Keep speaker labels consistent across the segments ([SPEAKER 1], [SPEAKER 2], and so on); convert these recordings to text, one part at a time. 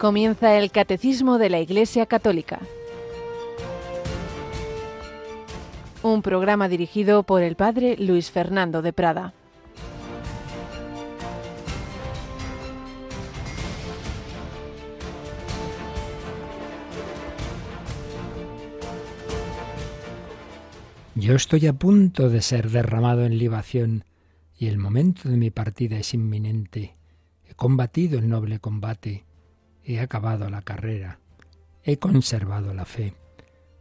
[SPEAKER 1] Comienza el Catecismo de la Iglesia Católica. Un programa dirigido por el Padre Luis Fernando de Prada.
[SPEAKER 2] Yo estoy a punto de ser derramado en libación y el momento de mi partida es inminente. He combatido el noble combate, he acabado la carrera, he conservado la fe.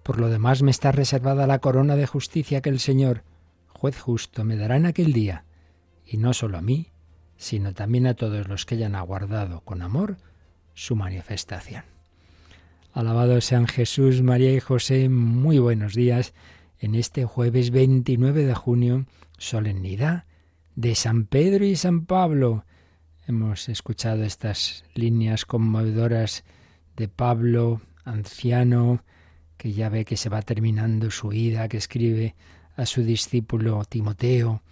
[SPEAKER 2] Por lo demás me está reservada la corona de justicia que el Señor, juez justo, me dará en aquel día, y no solo a mí, sino también a todos los que hayan aguardado con amor su manifestación. Alabado sean Jesús, María y José, muy buenos días en este jueves 29 de junio, solemnidad de San Pedro y San Pablo. Hemos escuchado estas líneas conmovedoras de Pablo, anciano, que ya ve que se va terminando su vida, que escribe a su discípulo Timoteo,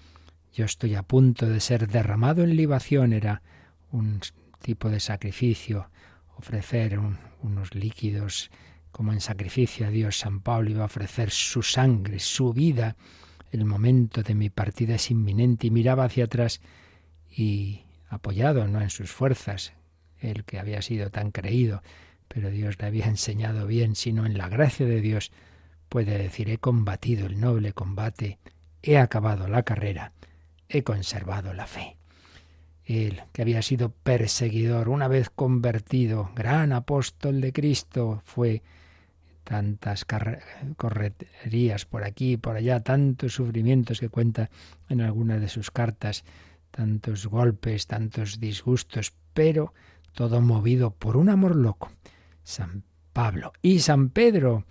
[SPEAKER 2] yo estoy a punto de ser derramado en libación, era un tipo de sacrificio, ofrecer unos líquidos como en sacrificio a Dios, San Pablo iba a ofrecer su sangre, su vida. El momento de mi partida es inminente y miraba hacia atrás y apoyado no en sus fuerzas, el que había sido tan creído, pero Dios le había enseñado bien, sino en la gracia de Dios, puede decir, he combatido el noble combate, he acabado la carrera, he conservado la fe. Él, que había sido perseguidor, una vez convertido, gran apóstol de Cristo, fue tantas correrías por aquí y por allá, tantos sufrimientos que cuenta en algunas de sus cartas, tantos golpes, tantos disgustos, pero todo movido por un amor loco. San Pablo y San Pedro,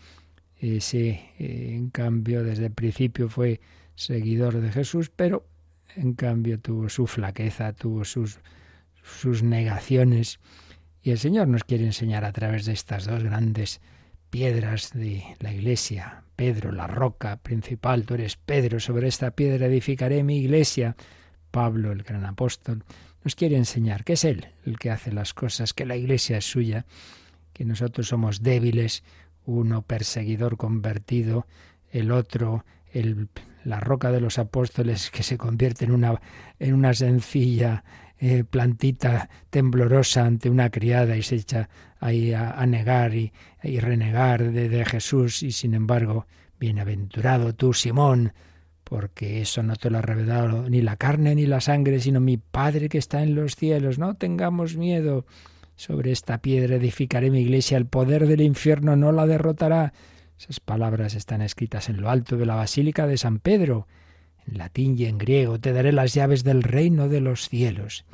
[SPEAKER 2] ese en cambio desde el principio fue seguidor de Jesús, pero en cambio tuvo su flaqueza, tuvo sus, sus negaciones. Y el Señor nos quiere enseñar a través de estas dos grandes piedras de la iglesia. Pedro, la roca principal, tú eres Pedro, sobre esta piedra edificaré mi iglesia. Pablo, el gran apóstol, nos quiere enseñar que es Él el que hace las cosas, que la iglesia es suya, que nosotros somos débiles, uno perseguidor convertido, el otro el, la roca de los apóstoles que se convierte en una, en una sencilla eh, plantita temblorosa ante una criada y se echa ahí a, negar y, renegar de, de Jesús y sin embargo, bienaventurado tú, Simón, porque eso no te lo ha revelado ni la carne ni la sangre, sino mi Padre que está en los cielos. No tengamos miedo. Sobre esta piedra edificaré mi iglesia, el poder del infierno no la derrotará. Esas palabras están escritas en lo alto de la Basílica de San Pedro en latín y en griego, te daré las llaves del reino de los cielos.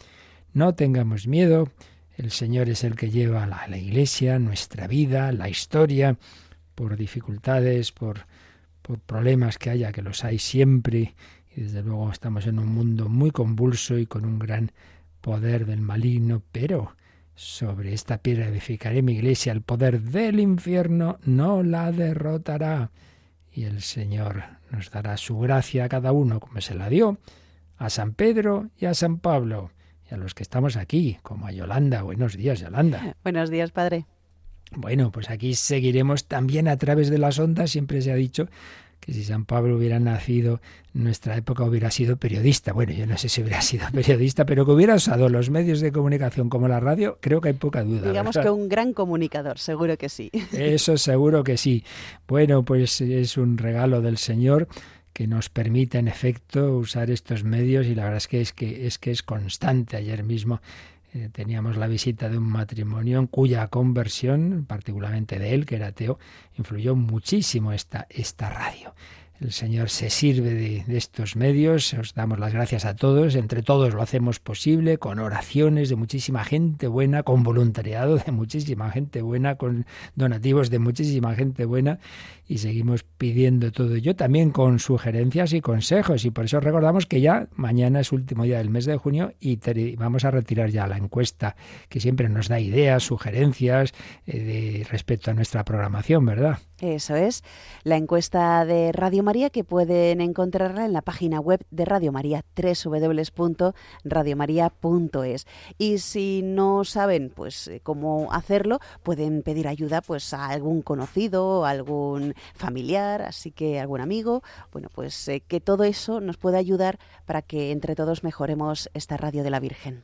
[SPEAKER 2] No tengamos miedo, el Señor es el que lleva la, la iglesia, nuestra vida, la historia, por dificultades, por, por problemas que haya, que los hay siempre, y desde luego estamos en un mundo muy convulso y con un gran poder del maligno, pero sobre esta piedra edificaré mi iglesia, el poder del infierno no la derrotará y el Señor nos dará su gracia a cada uno como se la dio a San Pedro y a San Pablo y a los que estamos aquí, como a Yolanda. Buenos días, Yolanda.
[SPEAKER 3] Buenos días, Padre.
[SPEAKER 2] Bueno, pues aquí seguiremos también a través de las ondas, siempre se ha dicho que si San Pablo hubiera nacido en nuestra época hubiera sido periodista. Bueno, yo no sé si hubiera sido periodista, pero que hubiera usado los medios de comunicación como la radio, creo que hay poca duda.
[SPEAKER 3] Digamos que un gran comunicador, seguro que sí.
[SPEAKER 2] Eso seguro que sí. Bueno, pues es un regalo del Señor que nos permite en efecto usar estos medios y la verdad es que es que es que es constante. Ayer mismo eh, teníamos la visita de un matrimonio en cuya conversión, particularmente de él, que era ateo, influyó muchísimo esta, esta radio. El Señor se sirve de, estos medios, os damos las gracias a todos, entre todos lo hacemos posible, con oraciones de muchísima gente buena, con voluntariado de muchísima gente buena, con donativos de muchísima gente buena y seguimos pidiendo todo ello también con sugerencias y consejos y por eso recordamos que ya mañana es último día del mes de junio y vamos a retirar ya la encuesta que siempre nos da ideas, sugerencias eh, de, respecto a nuestra programación, ¿verdad?
[SPEAKER 3] Eso es, la encuesta de Radio María que pueden encontrarla en la página web de Radio María, www.radiomaria.es. Y si no saben pues eh, cómo hacerlo, pueden pedir ayuda pues a algún conocido, algún familiar, así que algún amigo, bueno, pues eh, que todo eso nos pueda ayudar para que entre todos mejoremos esta radio de la Virgen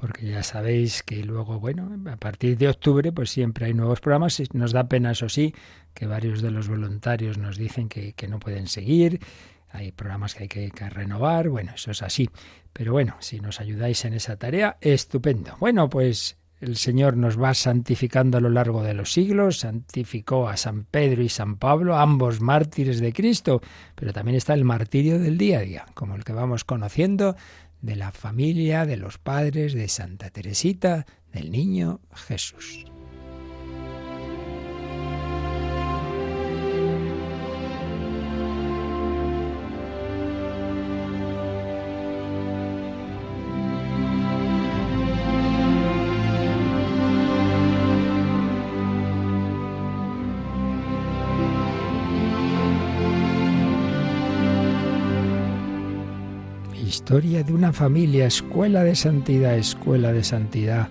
[SPEAKER 2] porque ya sabéis que luego, bueno, a partir de octubre, pues siempre hay nuevos programas. Nos da pena, eso sí, que varios de los voluntarios nos dicen que, no pueden seguir. Hay programas que hay que, que, renovar, bueno, eso es así. Pero bueno, si nos ayudáis en esa tarea, estupendo. Bueno, pues el Señor nos va santificando a lo largo de los siglos, santificó a San Pedro y San Pablo, ambos mártires de Cristo, pero también está el martirio del día a día, como el que vamos conociendo de la familia, de los padres, de Santa Teresita, del niño Jesús. Historia de una familia, escuela de santidad, escuela de santidad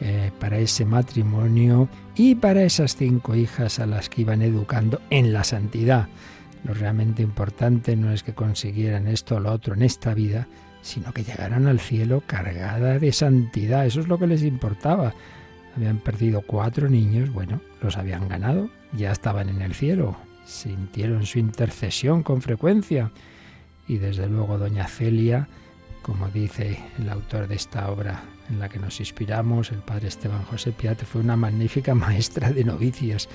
[SPEAKER 2] eh, para ese matrimonio y para esas cinco hijas a las que iban educando en la santidad. Lo realmente importante no es que consiguieran esto o lo otro en esta vida, sino que llegaran al cielo cargada de santidad. Eso es lo que les importaba. Habían perdido cuatro niños, bueno, los habían ganado, ya estaban en el cielo, sintieron su intercesión con frecuencia y desde luego doña Celia, como dice el autor de esta obra en la que nos inspiramos, el padre Esteban José Piate, fue una magnífica maestra de novicias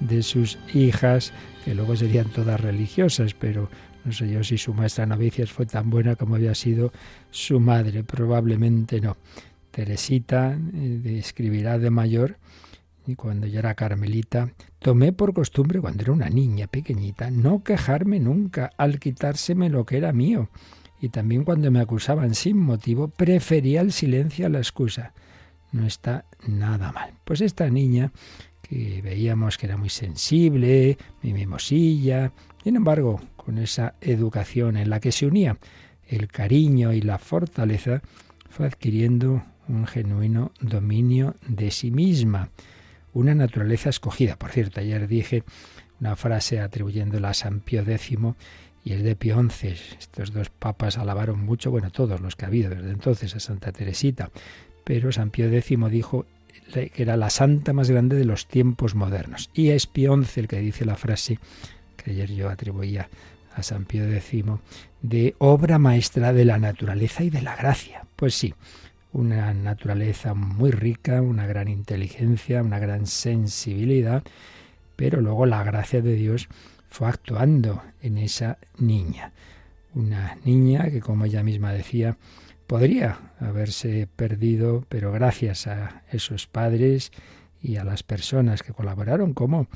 [SPEAKER 2] de sus hijas, que luego serían todas religiosas, pero no sé yo si su maestra novicias fue tan buena como había sido su madre, probablemente no. Teresita eh, escribirá de mayor y cuando yo era carmelita, tomé por costumbre, cuando era una niña pequeñita, no quejarme nunca al quitárseme lo que era mío. Y también cuando me acusaban sin motivo, prefería el silencio a la excusa. No está nada mal. Pues esta niña, que veíamos que era muy sensible, mi mimosilla, sin embargo, con esa educación en la que se unía el cariño y la fortaleza, fue adquiriendo un genuino dominio de sí misma una naturaleza escogida. Por cierto, ayer dije una frase atribuyéndola a San Pío X y es de Pío XI. Estos dos papas alabaron mucho, bueno, todos los que ha habido desde entonces, a Santa Teresita, pero San Pío X dijo que era la santa más grande de los tiempos modernos. Y es Pío XI el que dice la frase que ayer yo atribuía a San Pío X de obra maestra de la naturaleza y de la gracia. Pues sí, una naturaleza muy rica, una gran inteligencia, una gran sensibilidad, pero luego la gracia de Dios fue actuando en esa niña. Una niña que, como ella misma decía, podría haberse perdido, pero gracias a esos padres y a las personas que colaboraron, como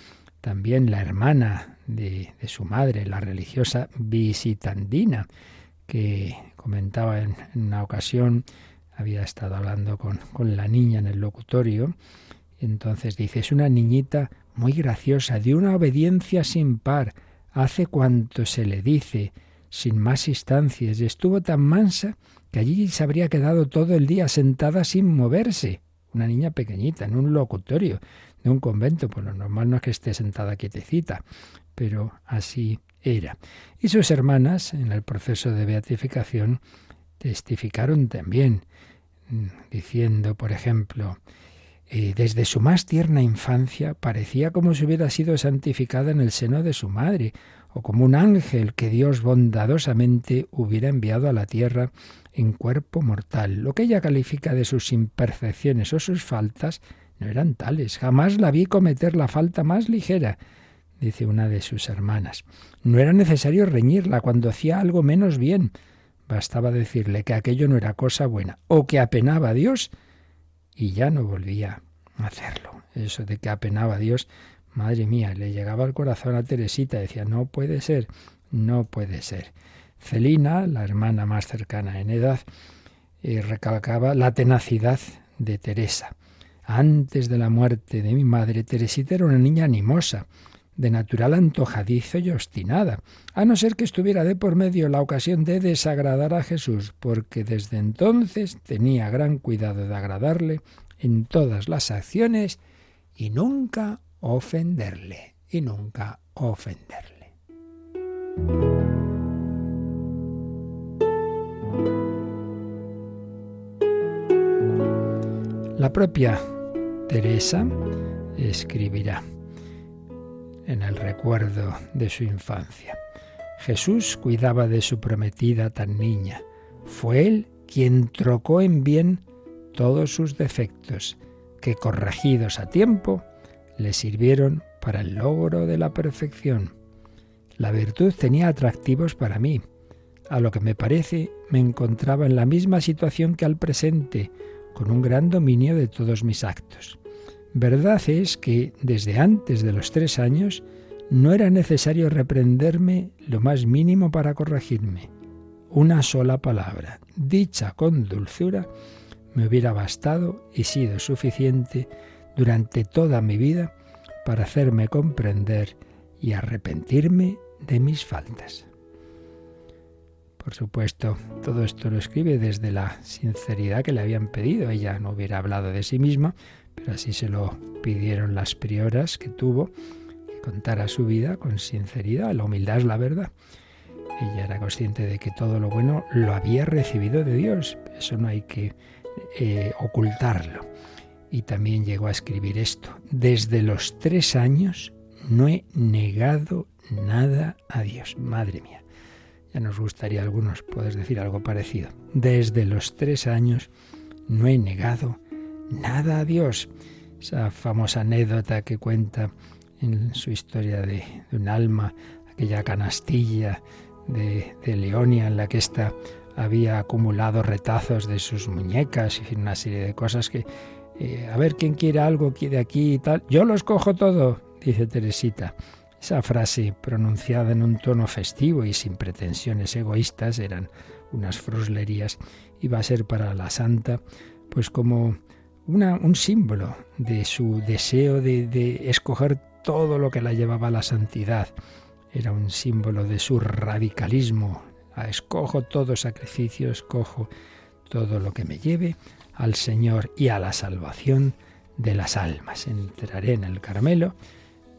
[SPEAKER 2] también la hermana de, de su madre, la religiosa visitandina, que comentaba en una ocasión había estado hablando con, con la niña en el locutorio. entonces dice, es una niñita muy graciosa, de una obediencia sin par, hace cuanto se le dice, sin más instancias, y estuvo tan mansa que allí se habría quedado todo el día sentada sin moverse. Una niña pequeñita, en un locutorio de un convento, pues lo normal no es que esté sentada quietecita, pero así era. Y sus hermanas, en el proceso de beatificación, testificaron también diciendo, por ejemplo, eh, desde su más tierna infancia parecía como si hubiera sido santificada en el seno de su madre, o como un ángel que Dios bondadosamente hubiera enviado a la tierra en cuerpo mortal. Lo que ella califica de sus imperfecciones o sus faltas no eran tales. Jamás la vi cometer la falta más ligera, dice una de sus hermanas. No era necesario reñirla cuando hacía algo menos bien. Bastaba decirle que aquello no era cosa buena o que apenaba a Dios y ya no volvía a hacerlo. Eso de que apenaba a Dios, madre mía, le llegaba al corazón a Teresita, decía, no puede ser, no puede ser. Celina, la hermana más cercana en edad, eh, recalcaba la tenacidad de Teresa. Antes de la muerte de mi madre, Teresita era una niña animosa, de natural antojadizo y obstinada, a no ser que estuviera de por medio la ocasión de desagradar a Jesús, porque desde entonces tenía gran cuidado de agradarle en todas las acciones y nunca ofenderle, y nunca ofenderle. La propia Teresa escribirá en el recuerdo de su infancia. Jesús cuidaba de su prometida tan niña. Fue él quien trocó en bien todos sus defectos, que corregidos a tiempo le sirvieron para el logro de la perfección. La virtud tenía atractivos para mí. A lo que me parece, me encontraba en la misma situación que al presente, con un gran dominio de todos mis actos. Verdad es que desde antes de los tres años no era necesario reprenderme lo más mínimo para corregirme. Una sola palabra, dicha con dulzura, me hubiera bastado y sido suficiente durante toda mi vida para hacerme comprender y arrepentirme de mis faltas. Por supuesto, todo esto lo escribe desde la sinceridad que le habían pedido. Ella no hubiera hablado de sí misma, pero así se lo pidieron las prioras que tuvo, que contara su vida con sinceridad. La humildad es la verdad. Ella era consciente de que todo lo bueno lo había recibido de Dios. Eso no hay que eh, ocultarlo. Y también llegó a escribir esto. Desde los tres años no he negado nada a Dios. Madre mía. Ya nos gustaría algunos poder decir algo parecido. Desde los tres años no he negado nada a Dios. Esa famosa anécdota que cuenta en su historia de, un alma, aquella canastilla de, Leonia en la que ésta había acumulado retazos de sus muñecas y una serie de cosas que, eh, a ver quién quiere algo de aquí y tal. Yo los cojo todo, dice Teresita. Esa frase pronunciada en un tono festivo y sin pretensiones egoístas eran unas fruslerías. Iba a ser para la santa pues como un símbolo de su deseo de, de escoger todo lo que la llevaba a la santidad. Era un símbolo de su radicalismo. Ah, escojo todo sacrificio, escojo todo lo que me lleve al Señor y a la salvación de las almas. Entraré en el Carmelo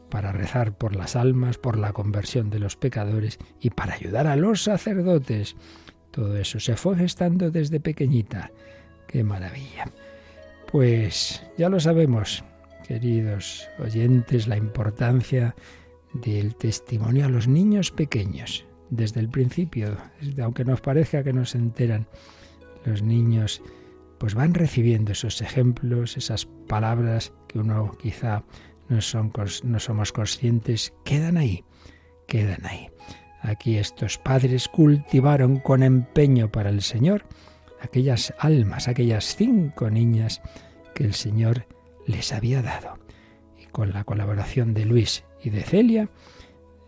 [SPEAKER 2] para rezar por las almas, por la conversión de los pecadores y para ayudar a los sacerdotes. Todo eso se fue gestando desde pequeñita. ¡Qué maravilla! Pues ya lo sabemos, queridos oyentes, la importancia del testimonio a los niños pequeños. Desde el principio, aunque nos parezca que no se enteran, los niños pues van recibiendo esos ejemplos, esas palabras que uno quizá no, son, no somos conscientes, quedan ahí, quedan ahí. Aquí estos padres cultivaron con empeño para el Señor aquellas almas, aquellas cinco niñas que el Señor les había dado. Y con la colaboración de Luis y de Celia,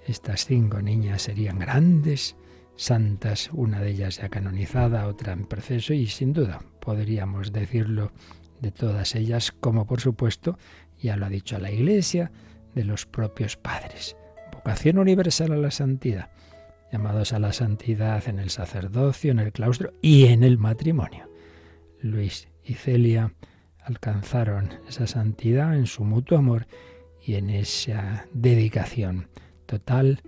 [SPEAKER 2] estas cinco niñas serían grandes, santas, una de ellas ya canonizada, otra en proceso y sin duda podríamos decirlo de todas ellas, como por supuesto ya lo ha dicho la Iglesia, de los propios padres. Vocación universal a la santidad llamados a la santidad en el sacerdocio, en el claustro y en el matrimonio. Luis y Celia alcanzaron esa santidad en su mutuo amor y en esa dedicación total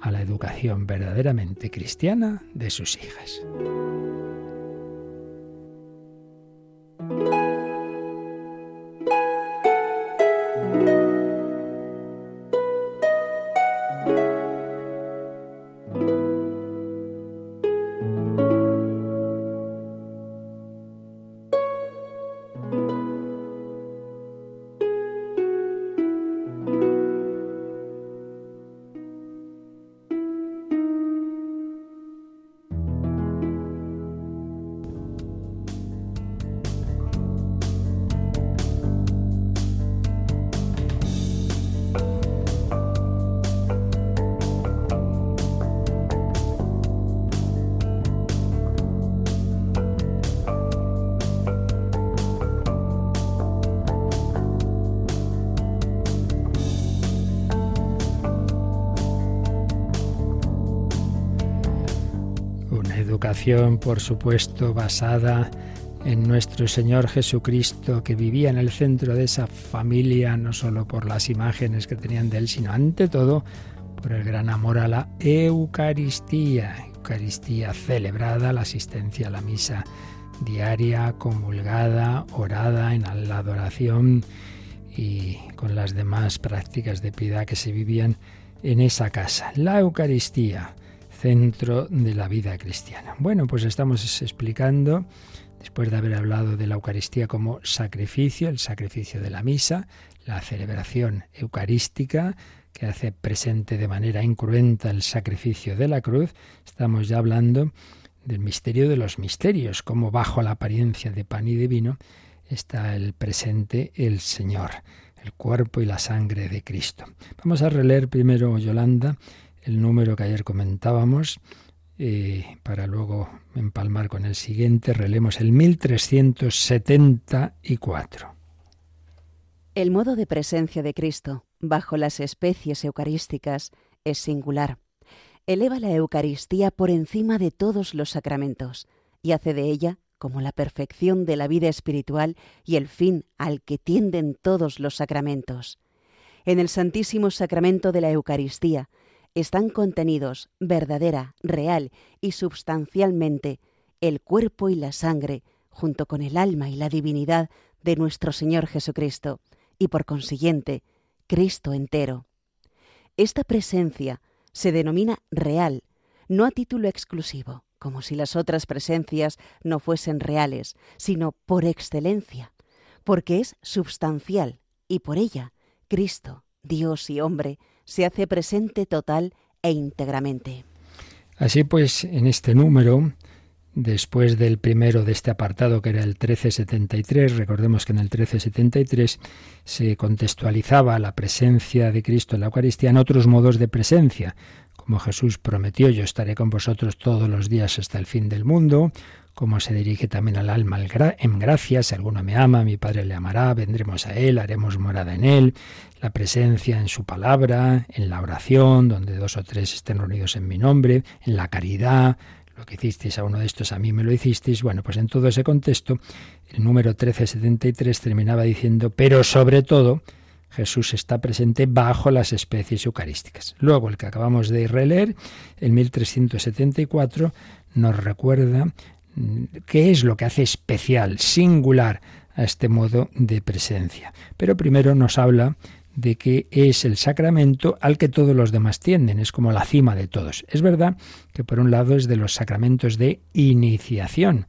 [SPEAKER 2] a la educación verdaderamente cristiana de sus hijas. Por supuesto, basada en nuestro Señor Jesucristo, que vivía en el centro de esa familia, no solo por las imágenes que tenían de Él, sino ante todo por el gran amor a la Eucaristía. Eucaristía celebrada, la asistencia a la misa diaria, comulgada, orada en la adoración y con las demás prácticas de piedad que se vivían en esa casa. La Eucaristía, centro de la vida cristiana. Bueno, pues estamos explicando, después de haber hablado de la Eucaristía como sacrificio, el sacrificio de la misa, la celebración eucarística, que hace presente de manera incruenta el sacrificio de la cruz, estamos ya hablando del misterio de los misterios, como bajo la apariencia de pan y de vino está el presente el Señor, el cuerpo y la sangre de Cristo. Vamos a releer primero, Yolanda, el número que ayer comentábamos, eh, para luego empalmar con el siguiente, relemos el 1374.
[SPEAKER 3] El modo de presencia de Cristo bajo las especies eucarísticas es singular eleva la Eucaristía por encima de todos los sacramentos y hace de ella como la perfección de la vida espiritual y el fin al que tienden todos los sacramentos. En el Santísimo Sacramento de la Eucaristía están contenidos verdadera, real y substancialmente el cuerpo y la sangre, junto con el alma y la divinidad de nuestro Señor Jesucristo, y por consiguiente, Cristo entero. Esta presencia se denomina real, no a título exclusivo, como si las otras presencias no fuesen reales, sino por excelencia, porque es substancial y por ella Cristo, Dios y hombre, se hace presente total e íntegramente.
[SPEAKER 2] Así pues, en este número, después del primero de este apartado, que era el 1373, recordemos que en el 1373 se contextualizaba la presencia de Cristo en la Eucaristía en otros modos de presencia, como Jesús prometió, yo estaré con vosotros todos los días hasta el fin del mundo, como se dirige también al alma en gracia, si alguno me ama, mi Padre le amará, vendremos a Él, haremos morada en Él, la presencia en su palabra, en la oración, donde dos o tres estén reunidos en mi nombre, en la caridad, lo que hicisteis a uno de estos, a mí me lo hicisteis. Bueno, pues en todo ese contexto, el número 1373 terminaba diciendo, pero sobre todo, Jesús está presente bajo las especies eucarísticas. Luego, el que acabamos de releer, el 1374, nos recuerda qué es lo que hace especial, singular a este modo de presencia. Pero primero nos habla de que es el sacramento al que todos los demás tienden, es como la cima de todos. Es verdad que por un lado es de los sacramentos de iniciación,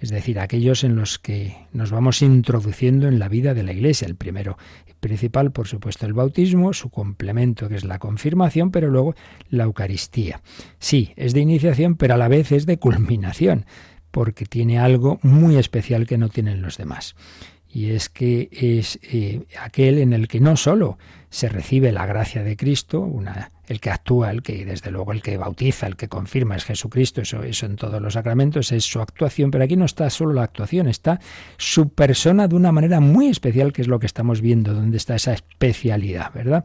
[SPEAKER 2] es decir, aquellos en los que nos vamos introduciendo en la vida de la Iglesia. El primero principal, por supuesto, el bautismo, su complemento que es la confirmación, pero luego la Eucaristía. Sí, es de iniciación, pero a la vez es de culminación, porque tiene algo muy especial que no tienen los demás y es que es eh, aquel en el que no solo se recibe la gracia de Cristo, una, el que actúa, el que desde luego el que bautiza, el que confirma es Jesucristo, eso, eso en todos los sacramentos es su actuación, pero aquí no está solo la actuación, está su persona de una manera muy especial, que es lo que estamos viendo, donde está esa especialidad, ¿verdad?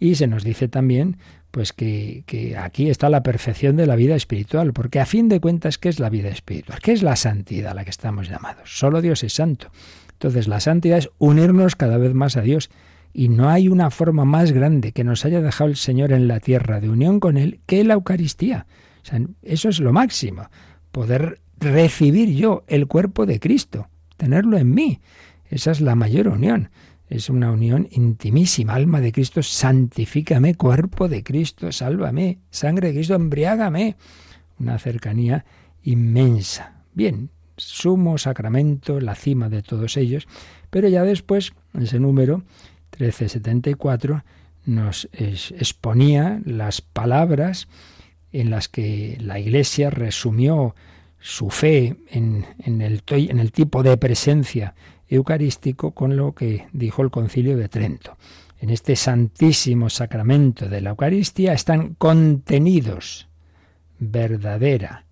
[SPEAKER 2] Y se nos dice también pues que, aquí está la perfección de la vida espiritual, porque a fin de cuentas, ¿qué es la vida espiritual? ¿Qué es la santidad a la que estamos llamados? Solo Dios es santo. Entonces la santidad es unirnos cada vez más a Dios. Y no hay una forma más grande que nos haya dejado el Señor en la tierra de unión con Él que la Eucaristía. eso es lo máximo. Poder recibir yo el cuerpo de Cristo, tenerlo en mí. Esa es la mayor unión. Es una unión intimísima. Alma de Cristo, santifícame. Cuerpo de Cristo, sálvame. Sangre de Cristo, embriágame. Una cercanía inmensa. Bien, sumo sacramento, la cima de todos ellos, pero ya después, ese número 1374, nos exponía las palabras en las que la Iglesia resumió su fe en, el, en el tipo de presencia eucarístico con lo que dijo el concilio de Trento. En este santísimo sacramento de la Eucaristía están contenidos verdadera,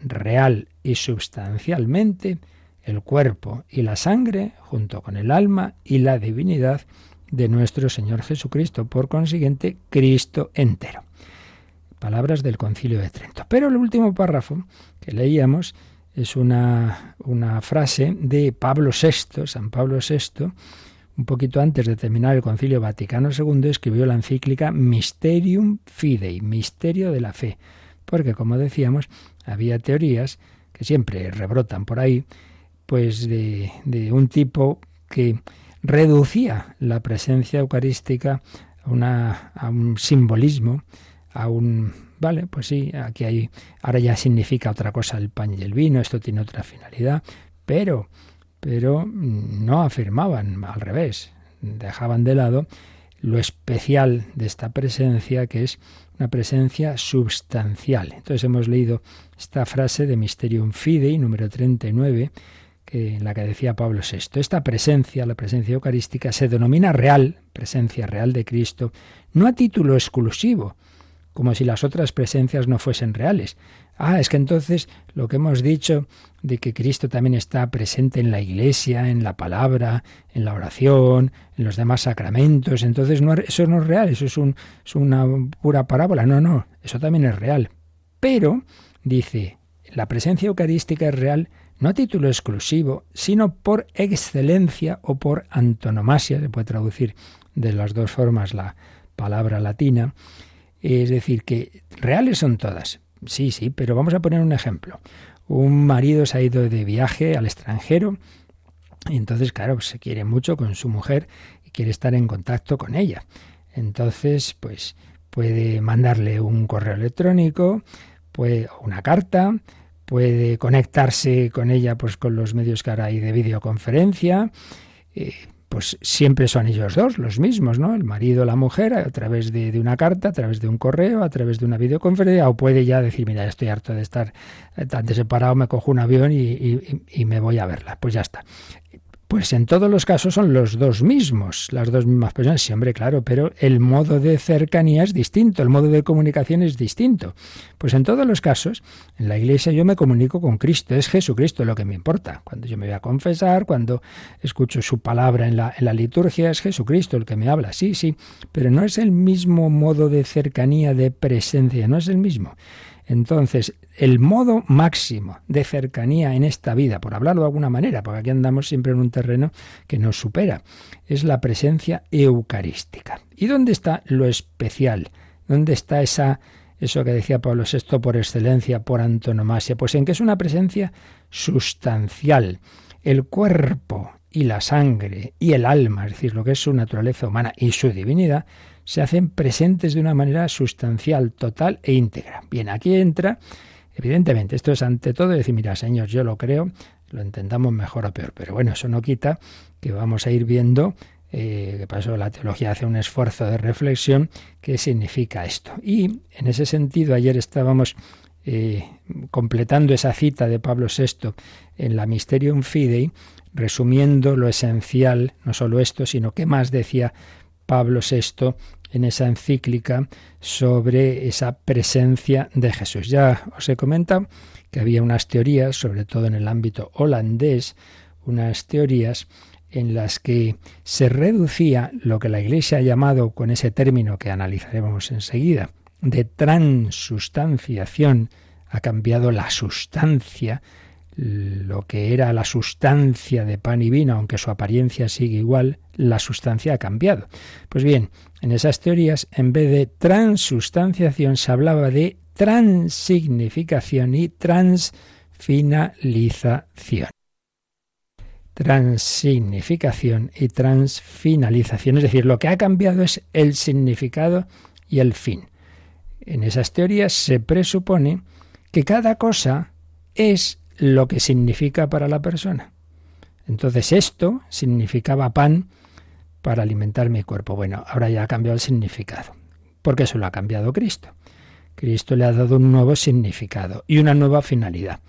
[SPEAKER 2] real y sustancialmente el cuerpo y la sangre, junto con el alma y la divinidad de nuestro Señor Jesucristo, por consiguiente, Cristo entero. palabras del concilio de Trento. Pero el último párrafo que leíamos es una, una frase de Pablo VI, San Pablo VI, un poquito antes de terminar el Concilio Vaticano II, escribió la encíclica Mysterium Fidei, misterio de la fe, porque como decíamos, había teorías que siempre rebrotan por ahí, pues de, de un tipo que reducía la presencia eucarística a, una, a un simbolismo, a un vale, pues sí, aquí hay ahora ya significa otra cosa el pan y el vino, esto tiene otra finalidad, pero pero no afirmaban al revés, dejaban de lado lo especial de esta presencia que es una presencia substancial. Entonces hemos leído esta frase de Mysterium Fidei, número 39, que, en la que decía Pablo VI. Esta presencia, la presencia eucarística, se denomina real, presencia real de Cristo, no a título exclusivo, como si las otras presencias no fuesen reales. Ah, es que entonces lo que hemos dicho de que Cristo también está presente en la iglesia, en la palabra, en la oración, en los demás sacramentos, entonces no, eso no es real, eso es, es una pura parábola. No, no, eso también es real. Pero, dice, la presencia eucarística es real no a título exclusivo, sino por excelencia o por antonomasia, se puede traducir de las dos formas la palabra latina, es decir, que reales son todas. Sí, sí, pero vamos a poner un ejemplo. Un marido se ha ido de viaje al extranjero y entonces, claro, se quiere mucho con su mujer y quiere estar en contacto con ella. Entonces, pues puede mandarle un correo electrónico, puede una carta, puede conectarse con ella pues con los medios que ahora hay de videoconferencia, eh, pues siempre son ellos dos, los mismos, ¿no? El marido, la mujer, a través de, una carta, a través de un correo, a través de una videoconferencia, o puede ya decir, mira, estoy harto de estar tan separado, me cojo un avión y me voy a verla. Pues ya está. Pues en todos los casos son los dos mismos, las dos mismas personas, sí, hombre, claro, pero el modo de cercanía es distinto, el modo de comunicación es distinto. Pues en todos los casos, en la iglesia yo me comunico con Cristo, es Jesucristo lo que me importa. Cuando yo me voy a confesar, cuando escucho su palabra en la, en la liturgia, es Jesucristo el que me habla, sí, sí, pero no es el mismo modo de cercanía, de presencia, no es el mismo. Entonces, el modo máximo de cercanía en esta vida, por hablarlo de alguna manera, porque aquí andamos siempre en un terreno que nos supera, es la presencia eucarística. ¿Y dónde está lo especial? ¿Dónde está esa eso que decía Pablo VI por excelencia, por antonomasia? Pues en que es una presencia sustancial. El cuerpo y la sangre y el alma, es decir, lo que es su naturaleza humana y su divinidad, se hacen presentes de una manera sustancial, total e íntegra. Bien, aquí entra, evidentemente, esto es ante todo decir, mira, Señor, yo lo creo, lo entendamos mejor o peor, pero bueno, eso no quita que vamos a ir viendo eh, que pasó la teología hace un esfuerzo de reflexión, qué significa esto. Y en ese sentido, ayer estábamos eh, completando esa cita de Pablo VI en la Mysterium Fidei, resumiendo lo esencial, no solo esto, sino qué más decía Pablo VI en esa encíclica sobre esa presencia de Jesús. Ya os he comentado que había unas teorías, sobre todo en el ámbito holandés, unas teorías en las que se reducía lo que la Iglesia ha llamado, con ese término que analizaremos enseguida, de transustanciación, ha cambiado la sustancia, lo que era la sustancia de pan y vino, aunque su apariencia sigue igual, la sustancia ha cambiado. Pues bien, en esas teorías, en vez de transustanciación, se hablaba de transignificación y transfinalización. Transignificación y transfinalización, es decir, lo que ha cambiado es el significado y el fin. En esas teorías se presupone que cada cosa es lo que significa para la persona. Entonces esto significaba pan para alimentar mi cuerpo. Bueno, ahora ya ha cambiado el significado, porque eso lo ha cambiado Cristo. Cristo le ha dado un nuevo significado y una nueva finalidad.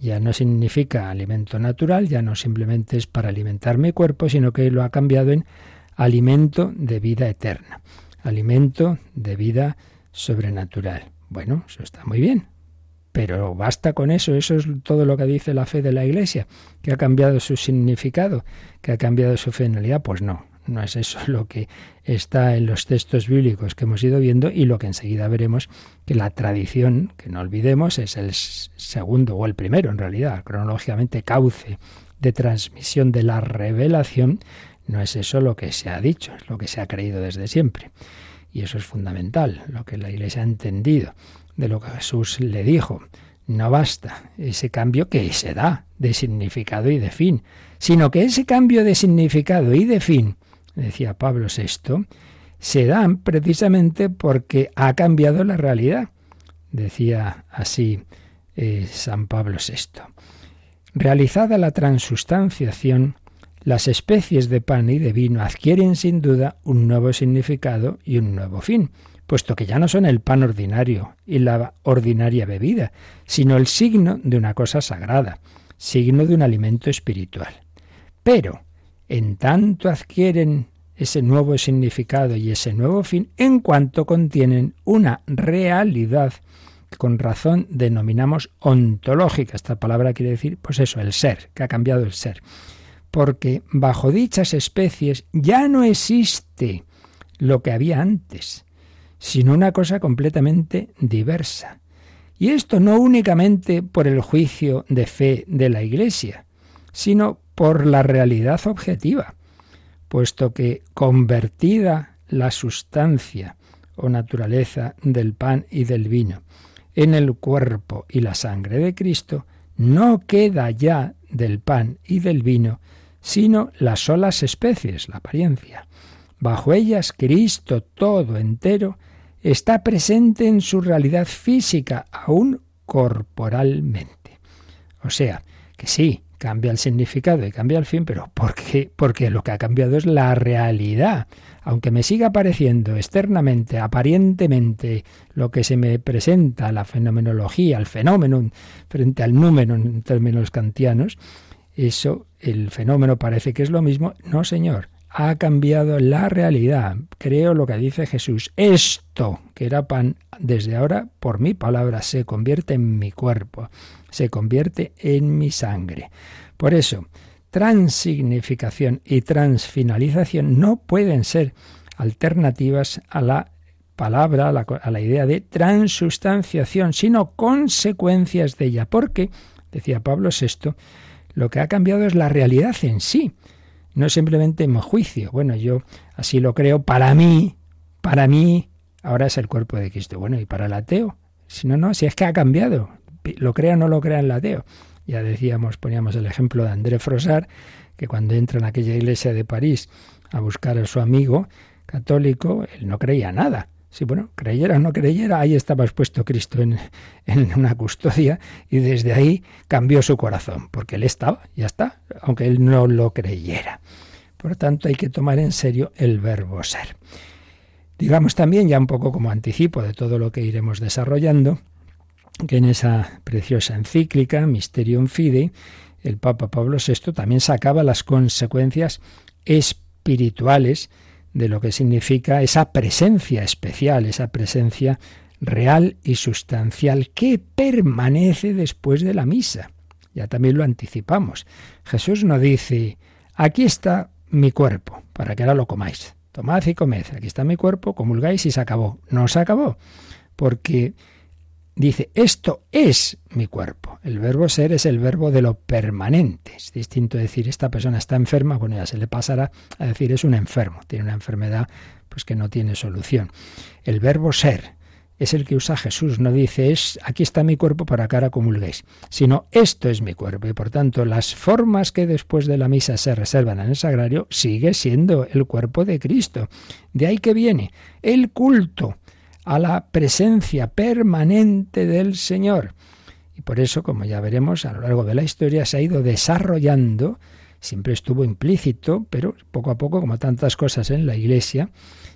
[SPEAKER 2] Ya no significa alimento natural, ya no simplemente es para alimentar mi cuerpo, sino que lo ha cambiado en alimento de vida eterna, alimento de vida sobrenatural. Bueno, eso está muy bien, pero basta con eso, eso es todo lo que dice la fe de la Iglesia, que ha cambiado su significado, que ha cambiado su finalidad. Pues no, no es eso lo que está en los textos bíblicos que hemos ido viendo y lo que enseguida veremos que la tradición, que no olvidemos, es el segundo o el primero en realidad, cronológicamente cauce de transmisión de la revelación, no es eso lo que se ha dicho, es lo que se ha creído desde siempre. Y eso es fundamental, lo que la Iglesia ha entendido de lo que Jesús le dijo. No basta ese cambio que se da de significado y de fin, sino que ese cambio de significado y de fin, decía Pablo VI, se dan precisamente porque ha cambiado la realidad. Decía así eh, San Pablo VI. Realizada la transustanciación, las especies de pan y de vino adquieren sin duda un nuevo significado y un nuevo fin puesto que ya no son el pan ordinario y la ordinaria bebida, sino el signo de una cosa sagrada, signo de un alimento espiritual. Pero, en tanto adquieren ese nuevo significado y ese nuevo fin, en cuanto contienen una realidad que con razón denominamos ontológica. Esta palabra quiere decir, pues eso, el ser, que ha cambiado el ser. Porque bajo dichas especies ya no existe lo que había antes, sino una cosa completamente diversa. Y esto no únicamente por el juicio de fe de la Iglesia, sino por la realidad objetiva, puesto que convertida la sustancia o naturaleza del pan y del vino en el cuerpo y la sangre de Cristo, no queda ya del pan y del vino, sino las solas especies, la apariencia. Bajo ellas Cristo todo entero está presente en su realidad física, aún corporalmente. O sea, que sí, cambia el significado y cambia el fin, pero ¿por qué? Porque lo que ha cambiado es la realidad. Aunque me siga pareciendo externamente, aparentemente, lo que se me presenta, la fenomenología, el fenómeno frente al número en términos kantianos, eso, el fenómeno parece que es lo mismo. No, señor ha cambiado la realidad. Creo lo que dice Jesús. Esto, que era pan, desde ahora, por mi palabra, se convierte en mi cuerpo, se convierte en mi sangre. Por eso, transignificación y transfinalización no pueden ser alternativas a la palabra, a la, idea de transustanciación, sino consecuencias de ella. Porque, decía Pablo VI, lo que ha cambiado es la realidad en sí no simplemente mi juicio. Bueno, yo así lo creo. Para mí, para mí, ahora es el cuerpo de Cristo. Bueno, ¿y para el ateo? Si no, no, si es que ha cambiado. Lo crea o no lo crea el ateo. Ya decíamos, poníamos el ejemplo de André Frosar, que cuando entra en aquella iglesia de París a buscar a su amigo católico, él no creía nada. Sí, bueno, creyera o no creyera, ahí estaba expuesto Cristo en, en, una custodia y desde ahí cambió su corazón, porque él estaba, ya está, aunque él no lo creyera. Por tanto, hay que tomar en serio el verbo ser. Digamos también, ya un poco como anticipo de todo lo que iremos desarrollando, que en esa preciosa encíclica, Mysterium Fidei, el Papa Pablo VI también sacaba las consecuencias espirituales de lo que significa esa presencia especial, esa presencia real y sustancial que permanece después de la misa. Ya también lo anticipamos. Jesús no dice, aquí está mi cuerpo, para que ahora lo comáis. Tomad y comed, aquí está mi cuerpo, comulgáis y se acabó. No se acabó, porque dice, esto es mi cuerpo. El verbo ser es el verbo de lo permanente. Es distinto decir, esta persona está enferma, bueno, ya se le pasará a decir, es un enfermo, tiene una enfermedad pues que no tiene solución. El verbo ser es el que usa Jesús, no dice, es aquí está mi cuerpo para que ahora comulguéis, sino esto es mi cuerpo. Y por tanto, las formas que después de la misa se reservan en el sagrario sigue siendo el cuerpo de Cristo. De ahí que viene el culto a la presencia permanente del Señor. Y por eso, como ya veremos, a lo largo de la historia se ha ido desarrollando, siempre estuvo implícito, pero poco a poco, como tantas cosas en la Iglesia,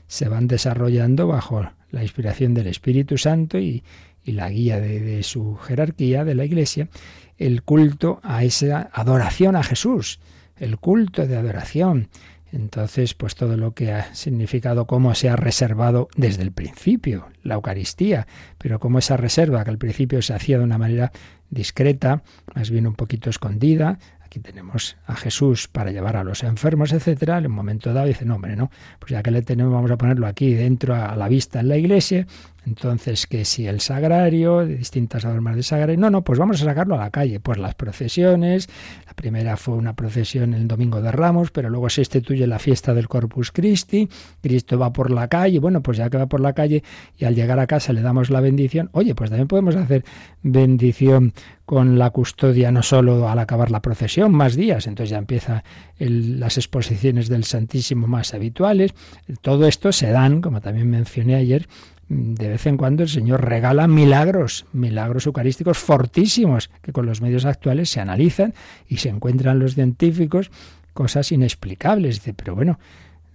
[SPEAKER 2] se van desarrollando bajo la inspiración del Espíritu Santo y, la guía de, de su jerarquía de la Iglesia, el culto a esa adoración a Jesús, el culto de adoración, entonces, pues todo lo que ha significado cómo se ha reservado desde el principio la Eucaristía, pero cómo esa reserva que al principio se hacía de una manera discreta, más bien un poquito escondida,
[SPEAKER 4] aquí tenemos a Jesús para llevar a los enfermos, etcétera, en un momento dado dice, no, hombre, no, pues ya que le tenemos, vamos a ponerlo aquí dentro a la vista en la iglesia, entonces, que si el sagrario, distintas formas de sagrario, no, no, pues vamos a sacarlo a la calle. Pues las procesiones, la primera fue una procesión el Domingo de Ramos, pero luego se instituye la fiesta del Corpus Christi, Cristo va por la calle, bueno, pues ya que va por la calle y al llegar a casa le damos la bendición, oye, pues también podemos hacer bendición con la custodia no solo al acabar la procesión, más días, entonces ya empieza las exposiciones del Santísimo más habituales. Todo esto se dan, como también mencioné ayer, de vez en cuando el Señor regala milagros, milagros eucarísticos fortísimos, que con los medios actuales se analizan y se encuentran los científicos cosas inexplicables. Dice, pero bueno,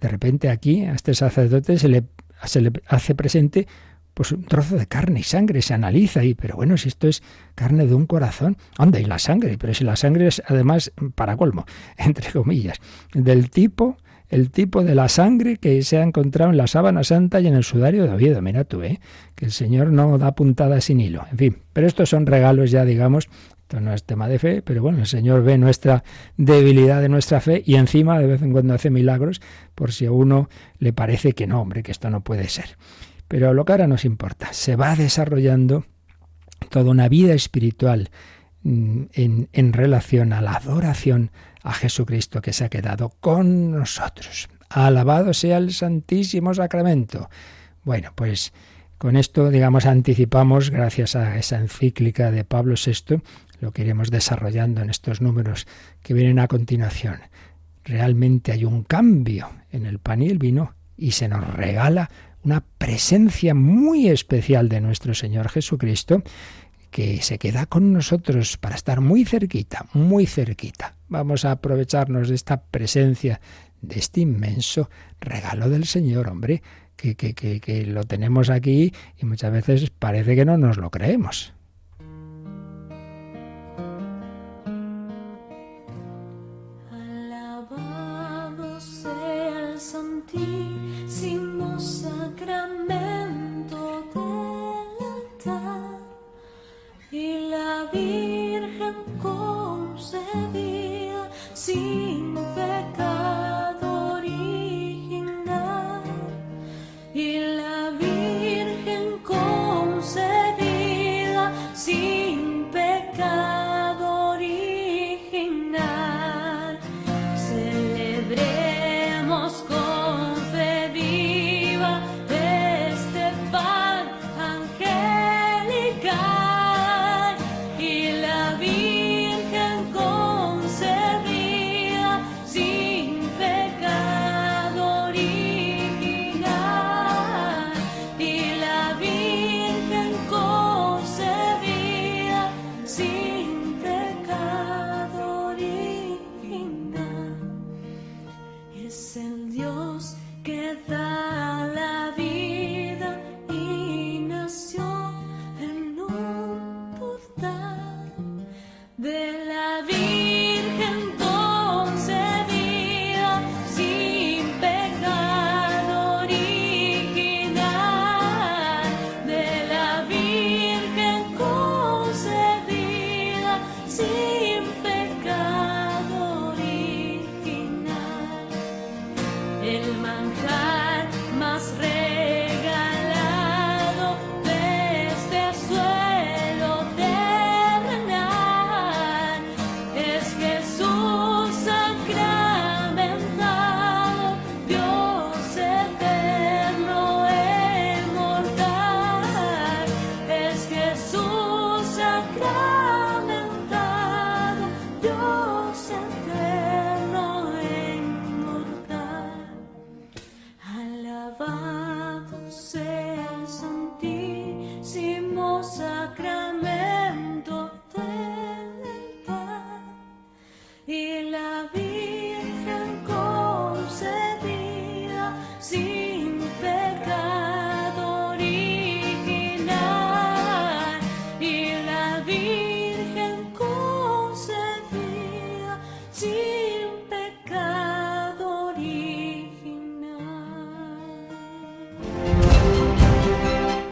[SPEAKER 4] de repente aquí a este sacerdote se le, se le hace presente pues un trozo de carne y sangre, se analiza y, pero bueno, si esto es carne de un corazón, anda, y la sangre, pero si la sangre es además, para colmo, entre comillas, del tipo, el tipo de la sangre que se ha encontrado en la sábana santa y en el sudario de Oviedo, mira tú, ¿eh? que el Señor no da puntada sin hilo, en fin, pero estos son regalos ya, digamos, esto no es tema de fe, pero bueno, el Señor ve nuestra debilidad de nuestra fe y encima de vez en cuando hace milagros por si a uno le parece que no, hombre, que esto no puede ser. Pero lo que ahora nos importa, se va desarrollando toda una vida espiritual en, en relación a la adoración a Jesucristo que se ha quedado con nosotros. Alabado sea el Santísimo Sacramento. Bueno, pues con esto, digamos, anticipamos, gracias a esa encíclica de Pablo VI, lo que iremos desarrollando en estos números que vienen a continuación. Realmente hay un cambio en el pan y el vino y se nos regala una presencia muy especial de nuestro Señor Jesucristo que se queda con nosotros para estar muy cerquita, muy cerquita. Vamos a aprovecharnos de esta presencia, de este inmenso regalo del Señor, hombre, que, que, que, que lo tenemos aquí y muchas veces parece que no nos lo creemos.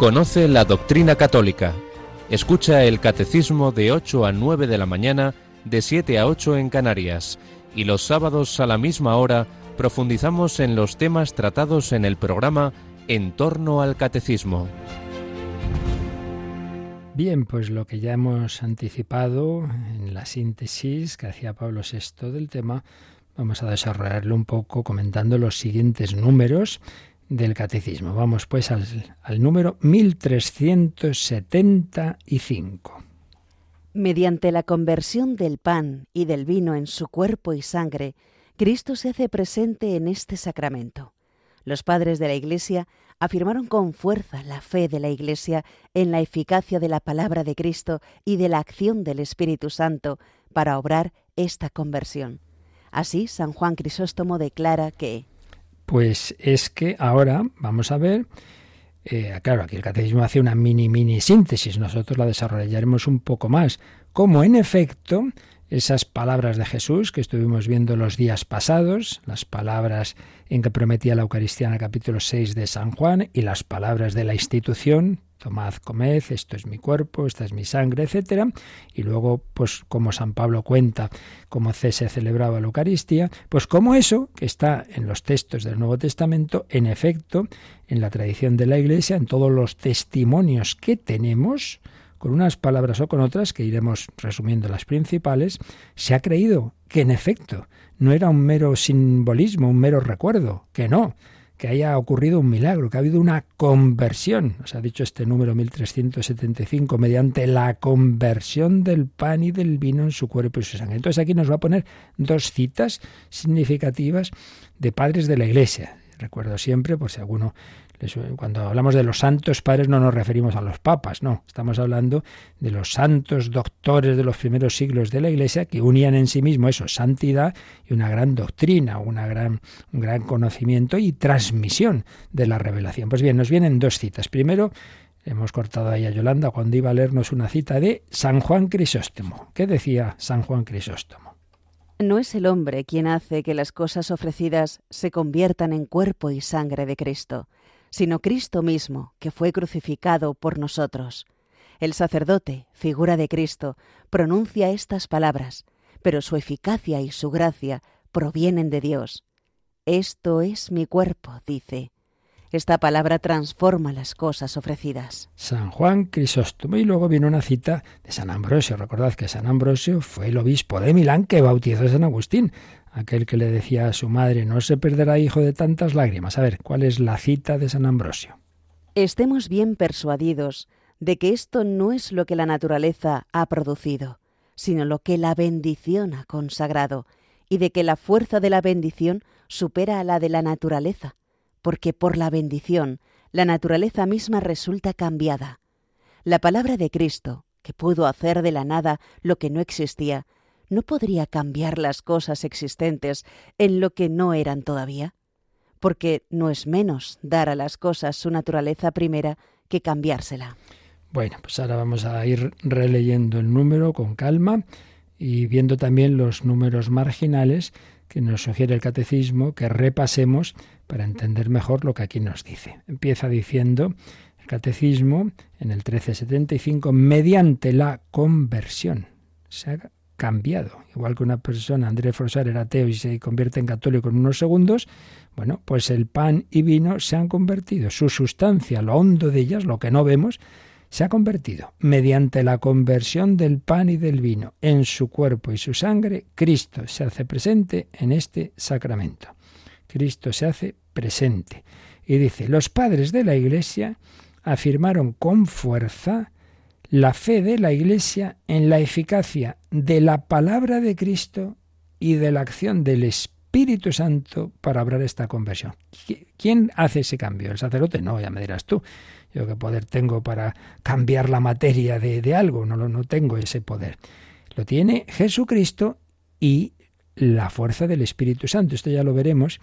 [SPEAKER 5] Conoce la doctrina católica. Escucha el catecismo de 8 a 9 de la mañana de 7 a 8 en Canarias, y los sábados a la misma hora profundizamos en los temas tratados en el programa En torno al Catecismo.
[SPEAKER 2] Bien, pues lo que ya hemos anticipado en la síntesis que hacía Pablo VI del tema, vamos a desarrollarlo un poco comentando los siguientes números del catecismo. Vamos pues al, al número 1375.
[SPEAKER 3] Mediante la conversión del pan y del vino en su cuerpo y sangre, Cristo se hace presente en este sacramento. Los padres de la Iglesia afirmaron con fuerza la fe de la Iglesia en la eficacia de la palabra de Cristo y de la acción del Espíritu Santo para obrar esta conversión. Así, San Juan Crisóstomo declara que
[SPEAKER 2] Pues es que ahora vamos a ver eh, claro, aquí el catecismo hace una mini, mini síntesis, nosotros la desarrollaremos un poco más. Como en efecto, esas palabras de Jesús que estuvimos viendo los días pasados, las palabras en que prometía la Eucaristía en el capítulo 6 de San Juan y las palabras de la institución, tomad, comed, esto es mi cuerpo, esta es mi sangre, etcétera, y luego, pues como San Pablo cuenta cómo se celebraba la Eucaristía, pues como eso, que está en los textos del Nuevo Testamento, en efecto, en la tradición de la Iglesia, en todos los testimonios que tenemos, con unas palabras o con otras, que iremos resumiendo las principales, se ha creído que en efecto no era un mero simbolismo, un mero recuerdo, que no, que haya ocurrido un milagro, que ha habido una conversión. Nos ha dicho este número 1375, mediante la conversión del pan y del vino en su cuerpo y su sangre. Entonces aquí nos va a poner dos citas significativas de padres de la Iglesia. Recuerdo siempre, por si alguno cuando hablamos de los santos padres no nos referimos a los papas, no, estamos hablando de los santos doctores de los primeros siglos de la Iglesia que unían en sí mismo eso, santidad y una gran doctrina, una gran, un gran conocimiento y transmisión de la revelación. Pues bien, nos vienen dos citas. Primero, hemos cortado ahí a Yolanda cuando iba a leernos una cita de San Juan Crisóstomo. ¿Qué decía San Juan Crisóstomo?
[SPEAKER 3] No es el hombre quien hace que las cosas ofrecidas se conviertan en cuerpo y sangre de Cristo sino Cristo mismo, que fue crucificado por nosotros. El sacerdote, figura de Cristo, pronuncia estas palabras, pero su eficacia y su gracia provienen de Dios. Esto es mi cuerpo, dice. Esta palabra transforma las cosas ofrecidas.
[SPEAKER 2] San Juan Crisóstomo. Y luego viene una cita de San Ambrosio. Recordad que San Ambrosio fue el obispo de Milán que bautizó a San Agustín aquel que le decía a su madre, no se perderá hijo de tantas lágrimas. A ver, ¿cuál es la cita de San Ambrosio?
[SPEAKER 3] Estemos bien persuadidos de que esto no es lo que la naturaleza ha producido, sino lo que la bendición ha consagrado, y de que la fuerza de la bendición supera a la de la naturaleza, porque por la bendición la naturaleza misma resulta cambiada. La palabra de Cristo, que pudo hacer de la nada lo que no existía, ¿no podría cambiar las cosas existentes en lo que no eran todavía? Porque no es menos dar a las cosas su naturaleza primera que cambiársela.
[SPEAKER 2] Bueno, pues ahora vamos a ir releyendo el número con calma y viendo también los números marginales que nos sugiere el catecismo que repasemos para entender mejor lo que aquí nos dice. Empieza diciendo el catecismo en el 1375 mediante la conversión. Se cambiado. Igual que una persona, André Frosar era ateo y se convierte en católico en unos segundos, bueno, pues el pan y vino se han convertido. Su sustancia, lo hondo de ellas, lo que no vemos, se ha convertido. Mediante la conversión del pan y del vino en su cuerpo y su sangre, Cristo se hace presente en este sacramento. Cristo se hace presente. Y dice, los padres de la Iglesia afirmaron con fuerza la fe de la Iglesia en la eficacia de la palabra de Cristo y de la acción del Espíritu Santo para obrar esta conversión. ¿Quién hace ese cambio? ¿El sacerdote? No, ya me dirás tú. Yo qué poder tengo para cambiar la materia de, de algo, no, no tengo ese poder. Lo tiene Jesucristo y la fuerza del Espíritu Santo. Esto ya lo veremos,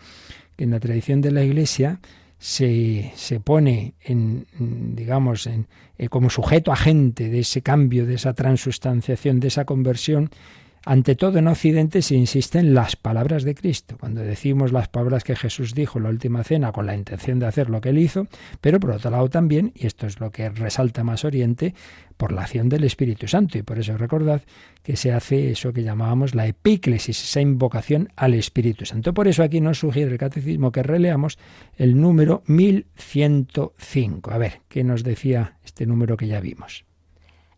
[SPEAKER 2] que en la tradición de la Iglesia se, se pone en, digamos, en, eh, como sujeto agente de ese cambio, de esa transustanciación, de esa conversión, Ante todo en Occidente se insiste en las palabras de Cristo, cuando decimos las palabras que Jesús dijo en la última cena con la intención de hacer lo que él hizo, pero por otro lado también, y esto es lo que resalta más Oriente, por la acción del Espíritu Santo. Y por eso recordad que se hace eso que llamábamos la epíclesis, esa invocación al Espíritu Santo. Por eso aquí nos sugiere el catecismo que releamos el número 1105. A ver, ¿qué nos decía este número que ya vimos?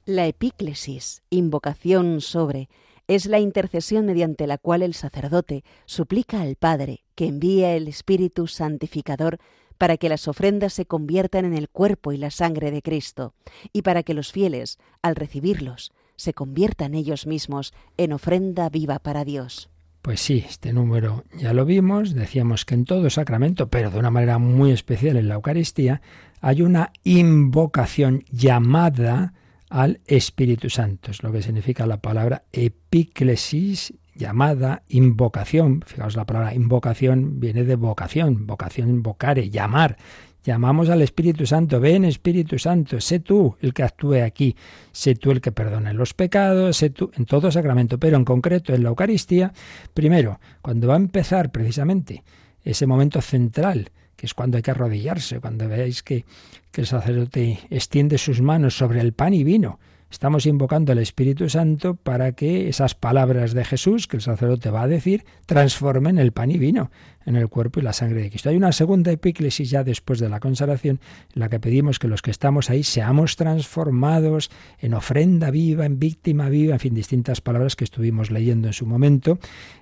[SPEAKER 3] La epíclesis, invocación sobre es la intercesión mediante la cual el sacerdote suplica al Padre que envíe el Espíritu Santificador para que las ofrendas se conviertan en el cuerpo y la sangre de Cristo, y para que los fieles, al recibirlos, se conviertan ellos mismos en ofrenda viva para Dios.
[SPEAKER 2] Pues sí, este número ya lo vimos, decíamos que en todo sacramento, pero de una manera muy especial en la Eucaristía, hay una invocación llamada al Espíritu Santo. Es lo que significa la palabra epíclesis, llamada, invocación. Fijaos, la palabra invocación viene de vocación, vocación invocare, llamar. Llamamos al Espíritu Santo, ven Espíritu Santo, sé tú el que actúe aquí, sé tú el que perdone los pecados, sé tú en todo sacramento, pero en concreto en la Eucaristía, primero, cuando va a empezar precisamente ese momento central que es cuando hay que arrodillarse, cuando veáis que, que el sacerdote extiende sus manos sobre el pan y vino. Estamos invocando al Espíritu Santo para que esas palabras de Jesús que el sacerdote va a decir transformen el pan y vino en el cuerpo y la sangre de Cristo. Hay una segunda epíclesis ya después de la consagración en la que pedimos que los que estamos ahí seamos transformados en ofrenda viva, en víctima viva, en fin, distintas palabras que estuvimos leyendo en su momento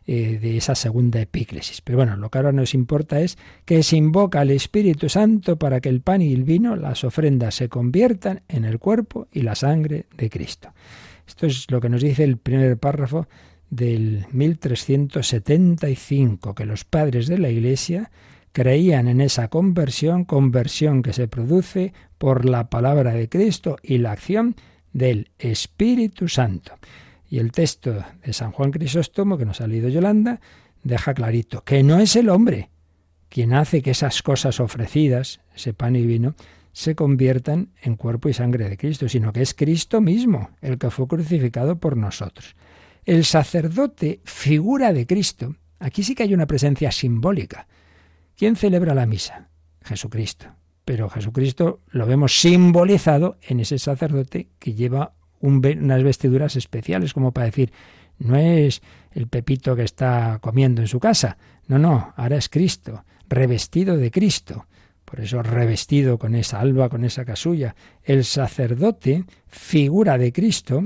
[SPEAKER 2] eh, de esa segunda epíclesis. Pero bueno, lo que ahora nos importa es que se invoca al Espíritu Santo para que el pan y el vino, las ofrendas, se conviertan en el cuerpo y la sangre de Cristo. Esto es lo que nos dice el primer párrafo del 1375, que los padres de la Iglesia creían en esa conversión, conversión que se produce por la palabra de Cristo y la acción del Espíritu Santo. Y el texto de San Juan Crisóstomo, que nos ha leído Yolanda, deja clarito que no es el hombre quien hace que esas cosas ofrecidas, ese pan y vino, se conviertan en cuerpo y sangre de Cristo, sino que es Cristo mismo el que fue crucificado por nosotros. El sacerdote, figura de Cristo, aquí sí que hay una presencia simbólica. ¿Quién celebra la misa? Jesucristo. Pero Jesucristo lo vemos simbolizado en ese sacerdote que lleva unas vestiduras especiales, como para decir, no es el pepito que está comiendo en su casa, no, no, ahora es Cristo, revestido de Cristo. Por eso revestido con esa alba, con esa casulla. El sacerdote, figura de Cristo,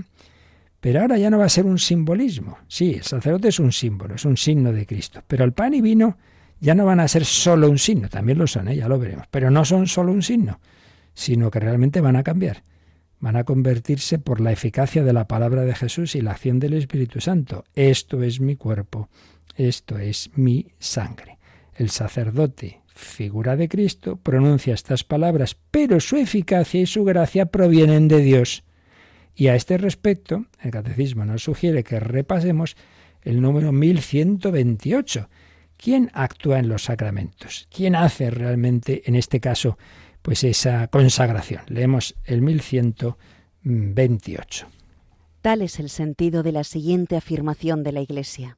[SPEAKER 2] pero ahora ya no va a ser un simbolismo. Sí, el sacerdote es un símbolo, es un signo de Cristo. Pero el pan y vino ya no van a ser solo un signo, también lo son, ¿eh? ya lo veremos. Pero no son solo un signo, sino que realmente van a cambiar. Van a convertirse por la eficacia de la palabra de Jesús y la acción del Espíritu Santo. Esto es mi cuerpo, esto es mi sangre. El sacerdote, figura de Cristo, pronuncia estas palabras, pero su eficacia y su gracia provienen de Dios y a este respecto, el Catecismo nos sugiere que repasemos el número 1128. ¿Quién actúa en los sacramentos? ¿Quién hace realmente, en este caso, pues esa consagración? Leemos el 1128.
[SPEAKER 3] Tal es el sentido de la siguiente afirmación de la Iglesia.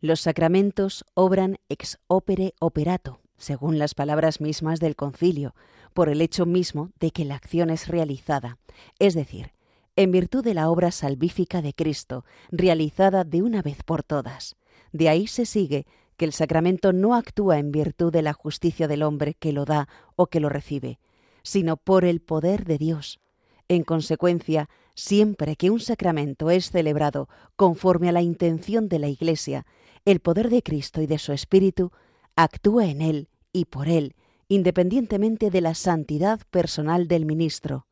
[SPEAKER 3] Los sacramentos obran ex opere operato, según las palabras mismas del concilio, por el hecho mismo de que la acción es realizada, es decir, en virtud de la obra salvífica de Cristo, realizada de una vez por todas. De ahí se sigue que el sacramento no actúa en virtud de la justicia del hombre que lo da o que lo recibe, sino por el poder de Dios. En consecuencia, siempre que un sacramento es celebrado conforme a la intención de la Iglesia, el poder de Cristo y de su Espíritu actúa en él y por él, independientemente de la santidad personal del ministro.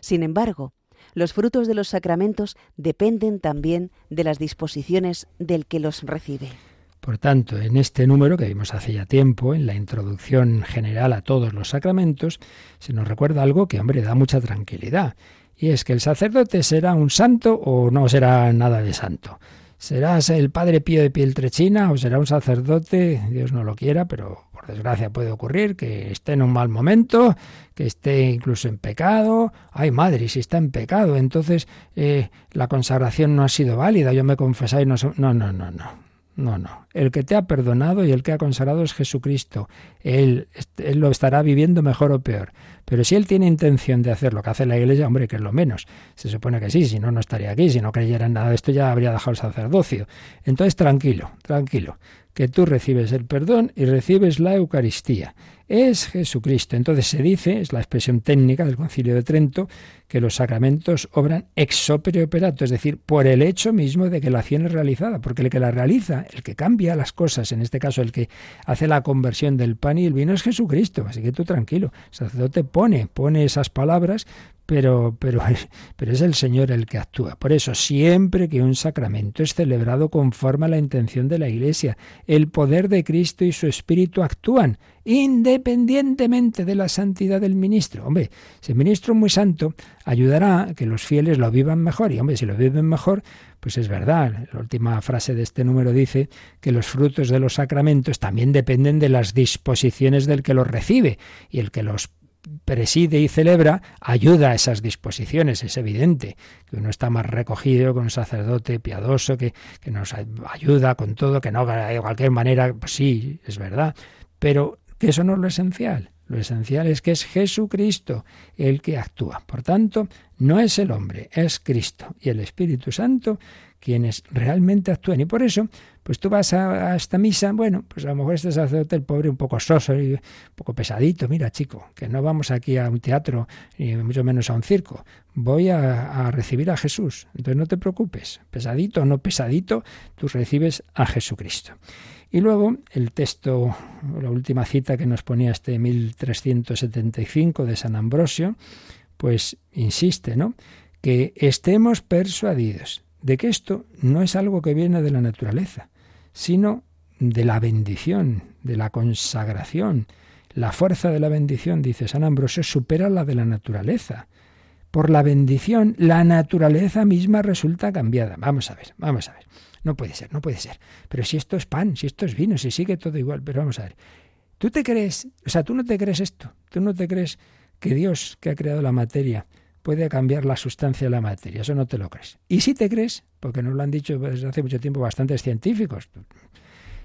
[SPEAKER 3] Sin embargo, los frutos de los sacramentos dependen también de las disposiciones del que los recibe.
[SPEAKER 2] Por tanto, en este número que vimos hace ya tiempo, en la introducción general a todos los sacramentos, se nos recuerda algo que, hombre, da mucha tranquilidad. Y es que el sacerdote será un santo o no será nada de santo. Serás el padre Pío de Pieltrechina o será un sacerdote, Dios no lo quiera, pero por desgracia puede ocurrir que esté en un mal momento, que esté incluso en pecado. Ay, madre, si está en pecado, entonces eh, la consagración no ha sido válida, yo me confesáis, no, no, no, no, no. No, no. El que te ha perdonado y el que ha consagrado es Jesucristo. Él, él, lo estará viviendo mejor o peor. Pero si él tiene intención de hacer lo que hace la Iglesia, hombre, que es lo menos. Se supone que sí, si no, no estaría aquí. Si no creyera en nada de esto, ya habría dejado el sacerdocio. Entonces, tranquilo, tranquilo que tú recibes el perdón y recibes la Eucaristía. Es Jesucristo. Entonces se dice, es la expresión técnica del Concilio de Trento, que los sacramentos obran ex opere operato, es decir, por el hecho mismo de que la acción es realizada, porque el que la realiza, el que cambia las cosas, en este caso el que hace la conversión del pan y el vino es Jesucristo, así que tú tranquilo, el sacerdote pone, pone esas palabras, pero, pero, pero es el Señor el que actúa. Por eso, siempre que un sacramento es celebrado conforme a la intención de la Iglesia, el poder de Cristo y su Espíritu actúan, independientemente de la santidad del ministro. Hombre, si el ministro es muy santo, ayudará a que los fieles lo vivan mejor. Y hombre, si lo viven mejor, pues es verdad. La última frase de este número dice que los frutos de los sacramentos también dependen de las disposiciones del que los recibe. Y el que los preside y celebra ayuda a esas disposiciones. Es evidente que uno está más recogido con un sacerdote piadoso que, que nos ayuda con todo, que no de cualquier manera, pues sí, es verdad. Pero que eso no es lo esencial. Lo esencial es que es Jesucristo el que actúa. Por tanto, no es el hombre, es Cristo y el Espíritu Santo quienes realmente actúan. Y por eso, pues tú vas a, esta misa, bueno, pues a lo mejor este sacerdote, el pobre, un poco soso y un poco pesadito. Mira, chico, que no vamos aquí a un teatro, ni mucho menos a un circo. Voy a, a recibir a Jesús. Entonces no te preocupes, pesadito o no pesadito, tú recibes a Jesucristo. Y luego el texto, la última cita que nos ponía este 1375 de San Ambrosio, pues insiste, ¿no? Que estemos persuadidos de que esto no es algo que viene de la naturaleza, sino de la bendición, de la consagración. La fuerza de la bendición, dice San Ambrosio, supera la de la naturaleza. Por la bendición, la naturaleza misma resulta cambiada. Vamos a ver, vamos a ver. No puede ser, no puede ser. Pero si esto es pan, si esto es vino, si sigue todo igual, pero vamos a ver. ¿Tú te crees, o sea, tú no te crees esto? ¿Tú no te crees que Dios que ha creado la materia puede cambiar la sustancia de la materia? Eso no te lo crees. Y si te crees, porque nos lo han dicho desde hace mucho tiempo bastantes científicos,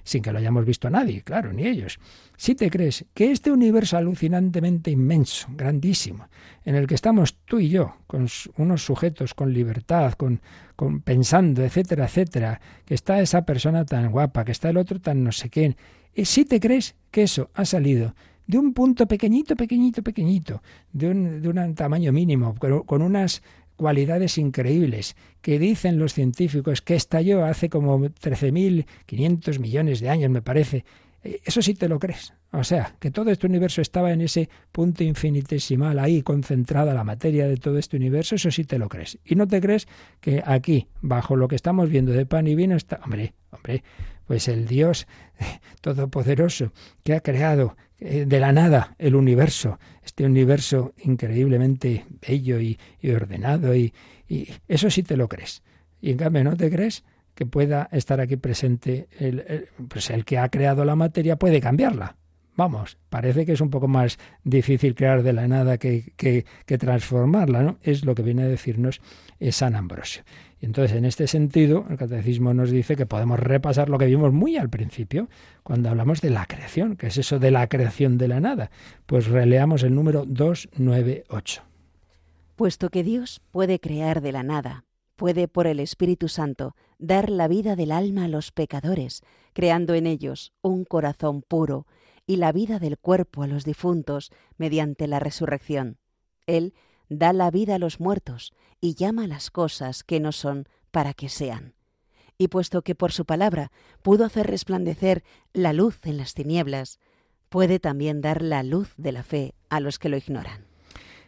[SPEAKER 2] sin que lo hayamos visto a nadie, claro, ni ellos. Si te crees que este universo alucinantemente inmenso, grandísimo, en el que estamos tú y yo, con unos sujetos con libertad, con, con pensando, etcétera, etcétera, que está esa persona tan guapa, que está el otro tan no sé qué, eh, si te crees que eso ha salido de un punto pequeñito, pequeñito, pequeñito, de un, de un tamaño mínimo, con unas cualidades increíbles que dicen los científicos que estalló hace como 13.500 millones de años, me parece. Eh, eso sí te lo crees. O sea, que todo este universo estaba en ese punto infinitesimal, ahí concentrada la materia de todo este universo, eso sí te lo crees. Y no te crees que aquí, bajo lo que estamos viendo de pan y vino, está, hombre, hombre, pues el Dios todopoderoso que ha creado eh, de la nada el universo, este universo increíblemente bello y, ordenado, y, eso sí te lo crees. Y en cambio no te crees que pueda estar aquí presente el, pues el que ha creado la materia, puede cambiarla. Vamos, parece que es un poco más difícil crear de la nada que, que, transformarla, ¿no? Es lo que viene a decirnos San Ambrosio. Y entonces, en este sentido, el catecismo nos dice que podemos repasar lo que vimos muy al principio, cuando hablamos de la creación, que es eso de la creación de la nada. Pues releamos el número 298.
[SPEAKER 3] Puesto que Dios puede crear de la nada, puede por el Espíritu Santo dar la vida del alma a los pecadores, creando en ellos un corazón puro y la vida del cuerpo a los difuntos mediante la resurrección. Él da la vida a los muertos y llama las cosas que no son para que sean. Y puesto que por su palabra pudo hacer resplandecer la luz en las tinieblas, puede también dar la luz de la fe a los que lo ignoran.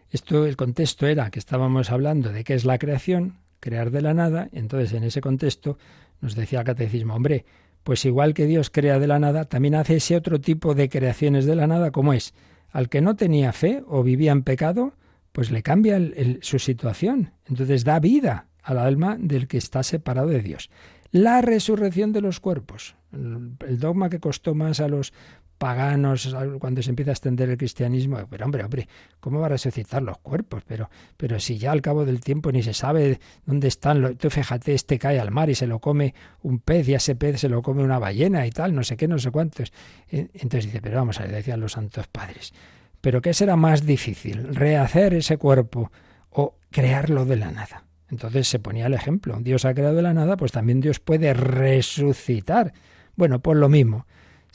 [SPEAKER 2] Esto, el contexto era que estábamos hablando de qué es la creación, crear de la nada, entonces en ese contexto nos decía el catecismo, hombre, pues igual que Dios crea de la nada, también hace ese otro tipo de creaciones de la nada, como es, al que no tenía fe o vivía en pecado, pues le cambia su situación. Entonces da vida al alma del que está separado de Dios. la resurrección de los cuerpos. El dogma que costó más a los paganos cuando se empieza a extender el cristianismo, pero hombre, hombre, ¿cómo va a resucitar los cuerpos? Pero, pero si ya al cabo del tiempo ni se sabe dónde están, tú fíjate, este cae al mar y se lo come un pez y ese pez se lo come una ballena y tal, no sé qué, no sé cuántos. Entonces dice, pero vamos a ver, decían los santos padres, ¿pero qué será más difícil? ¿Rehacer ese cuerpo o crearlo de la nada? Entonces se ponía el ejemplo, Dios ha creado de la nada, pues también Dios puede resucitar. Bueno, pues lo mismo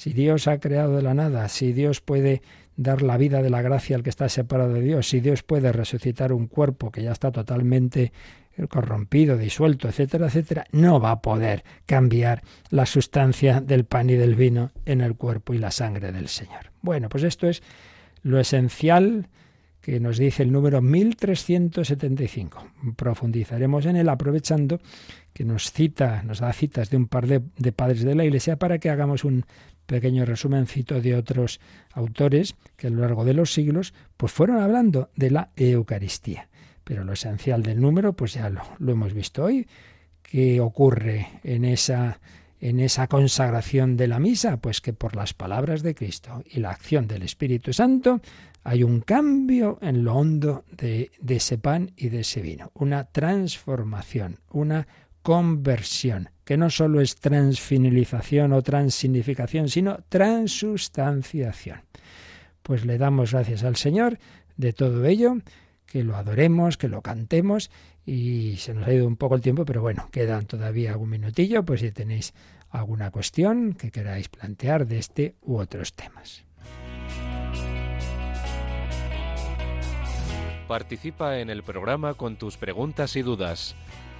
[SPEAKER 2] si Dios ha creado de la nada, si Dios puede dar la vida de la gracia al que está separado de Dios, si Dios puede resucitar un cuerpo que ya está totalmente corrompido, disuelto, etcétera, etcétera, no va a poder cambiar la sustancia del pan y del vino en el cuerpo y la sangre del Señor. Bueno, pues esto es lo esencial que nos dice el número 1375. Profundizaremos en él aprovechando que nos cita, nos da citas de un par de, de padres de la Iglesia para que hagamos un pequeño resumencito de otros autores que a lo largo de los siglos pues fueron hablando de la Eucaristía. Pero lo esencial del número pues ya lo, lo hemos visto hoy. ¿Qué ocurre en esa en esa consagración de la misa? Pues que por las palabras de Cristo y la acción del Espíritu Santo hay un cambio en lo hondo de, ese pan y de ese vino, una transformación, una conversión, que no solo es transfinalización o transignificación, sino transustanciación. Pues le damos gracias al Señor de todo ello, que lo adoremos, que lo cantemos y se nos ha ido un poco el tiempo, pero bueno, quedan todavía algún minutillo, pues si tenéis alguna cuestión que queráis plantear de este u otros temas.
[SPEAKER 5] Participa en el programa con tus preguntas y dudas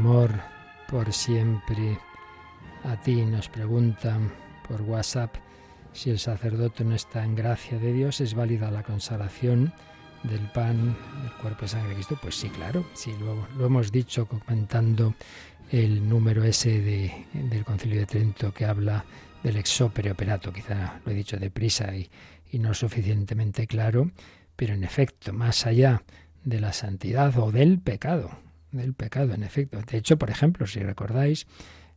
[SPEAKER 2] amor por siempre. A ti nos preguntan por WhatsApp si el sacerdote no está en gracia de Dios, ¿es válida la consagración del pan, del cuerpo y sangre de Cristo? Pues sí, claro, sí, lo, lo hemos dicho comentando el número ese de, del Concilio de Trento que habla del exopere operato, quizá lo he dicho deprisa y, y no suficientemente claro, pero en efecto, más allá de la santidad o del pecado, del pecado, en efecto. De hecho, por ejemplo, si recordáis,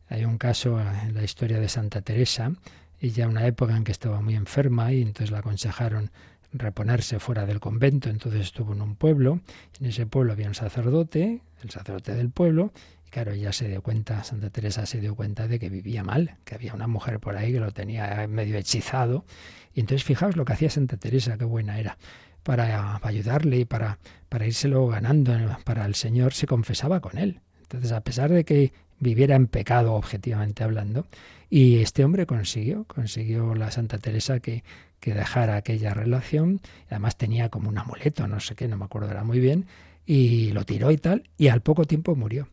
[SPEAKER 2] hay un caso en la historia de Santa Teresa, ella una época en que estaba muy enferma y entonces la aconsejaron reponerse fuera del convento, entonces estuvo en un pueblo, en ese pueblo había un sacerdote, el sacerdote del pueblo, y claro, ella se dio cuenta, Santa Teresa se dio cuenta de que vivía mal, que había una mujer por ahí que lo tenía medio hechizado, y entonces fijaos lo que hacía Santa Teresa, qué buena era, para, ayudarle y para, para írselo ganando para el Señor, se confesaba con él. Entonces, a pesar de que viviera en pecado, objetivamente hablando, y este hombre consiguió, consiguió la Santa Teresa que, que dejara aquella relación, además tenía como un amuleto, no sé qué, no me acuerdo muy bien, y lo tiró y tal, y al poco tiempo murió.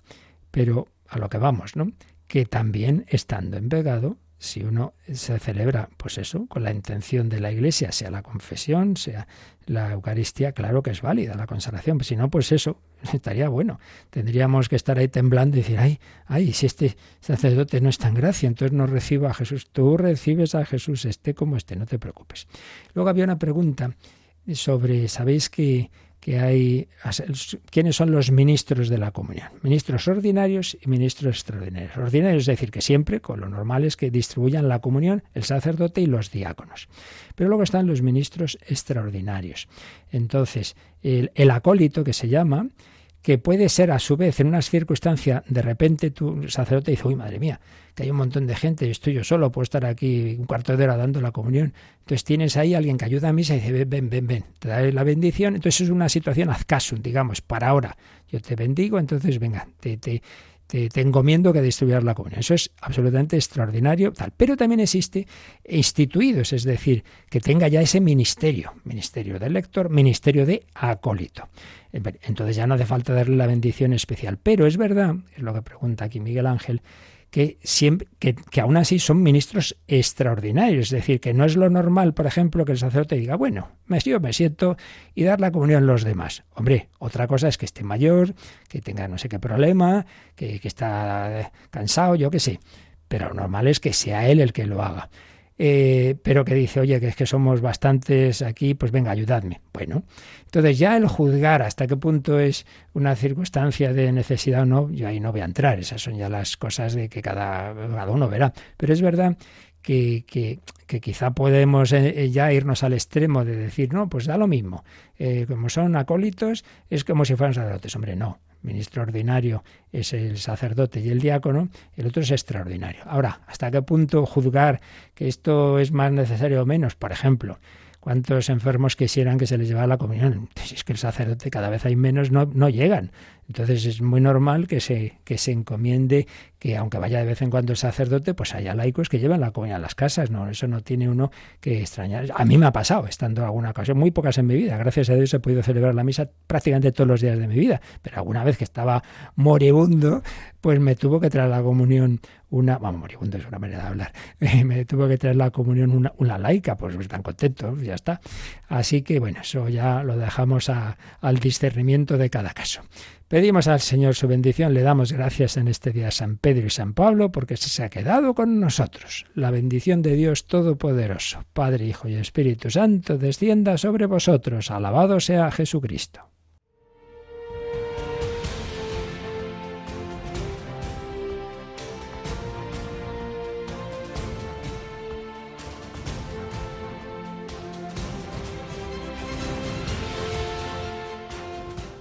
[SPEAKER 2] Pero a lo que vamos, ¿no? Que también estando en pecado, si uno se celebra, pues eso, con la intención de la Iglesia, sea la confesión, sea la Eucaristía, claro que es válida la consagración, si no, pues eso estaría bueno. Tendríamos que estar ahí temblando y decir, ay, ay, si este sacerdote no está en gracia, entonces no recibo a Jesús. Tú recibes a Jesús, esté como esté, no te preocupes. Luego había una pregunta sobre, ¿sabéis que que hay quiénes son los ministros de la comunión, ministros ordinarios y ministros extraordinarios. Ordinarios es decir que siempre, con lo normal es que distribuyan la comunión el sacerdote y los diáconos. Pero luego están los ministros extraordinarios. Entonces, el, el acólito que se llama que puede ser a su vez en unas circunstancias, de repente tu sacerdote dice, uy, madre mía, que hay un montón de gente, estoy yo solo, puedo estar aquí un cuarto de hora dando la comunión. Entonces tienes ahí alguien que ayuda a misa y dice, ven, ven, ven, ven, te da la bendición. Entonces es una situación haz caso, digamos, para ahora. Yo te bendigo, entonces venga, te, te, te, encomiendo que distribuyas la comunión. Eso es absolutamente extraordinario, tal. Pero también existe instituidos, es decir, que tenga ya ese ministerio, ministerio del lector, ministerio de acólito. Entonces ya no hace falta darle la bendición especial. Pero es verdad, es lo que pregunta aquí Miguel Ángel, que, siempre, que, aún así son ministros extraordinarios. Es decir, que no es lo normal, por ejemplo, que el sacerdote diga, bueno, yo me siento y dar la comunión a los demás. Hombre, otra cosa es que esté mayor, que tenga no sé qué problema, que, que está cansado, yo qué sé. Pero lo normal es que sea él el que lo haga. Eh, pero que dice, oye, que es que somos bastantes aquí, pues venga, ayudadme. Bueno, entonces ya el juzgar hasta qué punto es una circunstancia de necesidad o no, yo ahí no voy a entrar, esas son ya las cosas de que cada, uno verá. Pero es verdad que, que, quizá podemos eh, ya irnos al extremo de decir, no, pues da lo mismo, eh, como son acólitos, es como si fueran sacerdotes. Hombre, no, ministro ordinario es el sacerdote y el diácono, el otro es extraordinario. Ahora, ¿hasta qué punto juzgar que esto es más necesario o menos? Por ejemplo, ¿cuántos enfermos quisieran que se les llevara la comunión? Si es que el sacerdote cada vez hay menos, no, no llegan. Entonces es muy normal que se, que se encomiende que aunque vaya de vez en cuando el sacerdote, pues haya laicos que lleven la comunión a las casas, ¿no? Eso no tiene uno que extrañar. A mí me ha pasado, estando en alguna ocasión, muy pocas en mi vida, gracias a Dios he podido celebrar la misa prácticamente todos los días de mi vida, pero alguna vez que estaba moribundo, pues me tuvo que traer la comunión una, vamos, moribundo es una manera de hablar, me tuvo que traer la comunión una, una laica, pues están contentos, ya está. Así que bueno, eso ya lo dejamos al discernimiento de cada caso. Pedimos al Señor su bendición, le damos gracias en este día a San Pedro y San Pablo porque se ha quedado con nosotros. La bendición de Dios Todopoderoso, Padre, Hijo y Espíritu Santo, descienda sobre vosotros. Alabado sea Jesucristo.